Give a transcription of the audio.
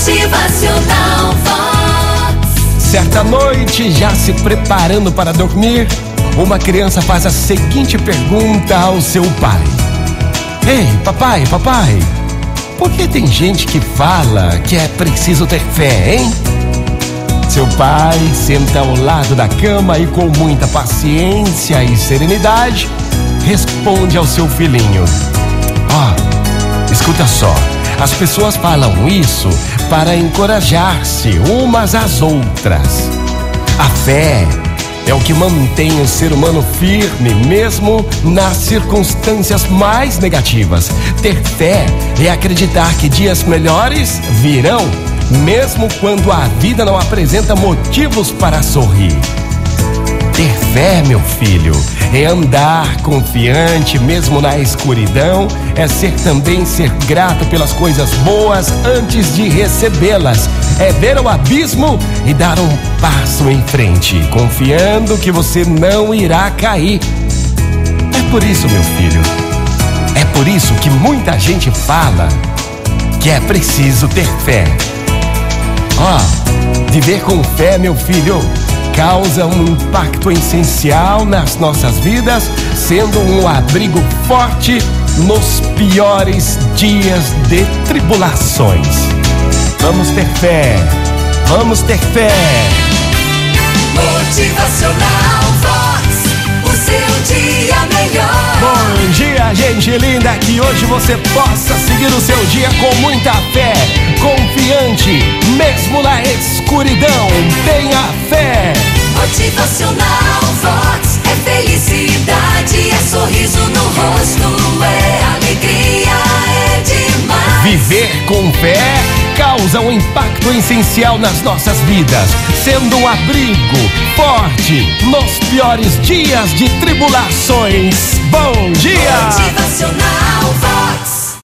Motivacional. Certa noite, já se preparando para dormir, uma criança faz a seguinte pergunta ao seu pai: Ei, papai, papai, por que tem gente que fala que é preciso ter fé, hein? Seu pai senta ao lado da cama e, com muita paciência e serenidade, responde ao seu filhinho: Ó, oh, escuta só. As pessoas falam isso para encorajar-se umas às outras. A fé é o que mantém o ser humano firme, mesmo nas circunstâncias mais negativas. Ter fé é acreditar que dias melhores virão, mesmo quando a vida não apresenta motivos para sorrir. Ter fé, meu filho, é andar confiante mesmo na escuridão, é ser também ser grato pelas coisas boas antes de recebê-las, é ver o abismo e dar um passo em frente, confiando que você não irá cair. É por isso, meu filho, é por isso que muita gente fala que é preciso ter fé. Ó, oh, viver com fé, meu filho, causa um impacto essencial nas nossas vidas, sendo um abrigo forte nos piores dias de tribulações. Vamos ter fé, vamos ter fé. Motivacional Vox, o seu dia melhor. Bom dia, gente linda, que hoje você possa seguir o seu dia com muita fé, confiante, mesmo na escuridão. Tenha fé. Motivacional Vox é felicidade, é sorriso no rosto, é alegria, é demais. Viver com fé causa um impacto essencial nas nossas vidas, sendo um abrigo forte nos piores dias de tribulações. Bom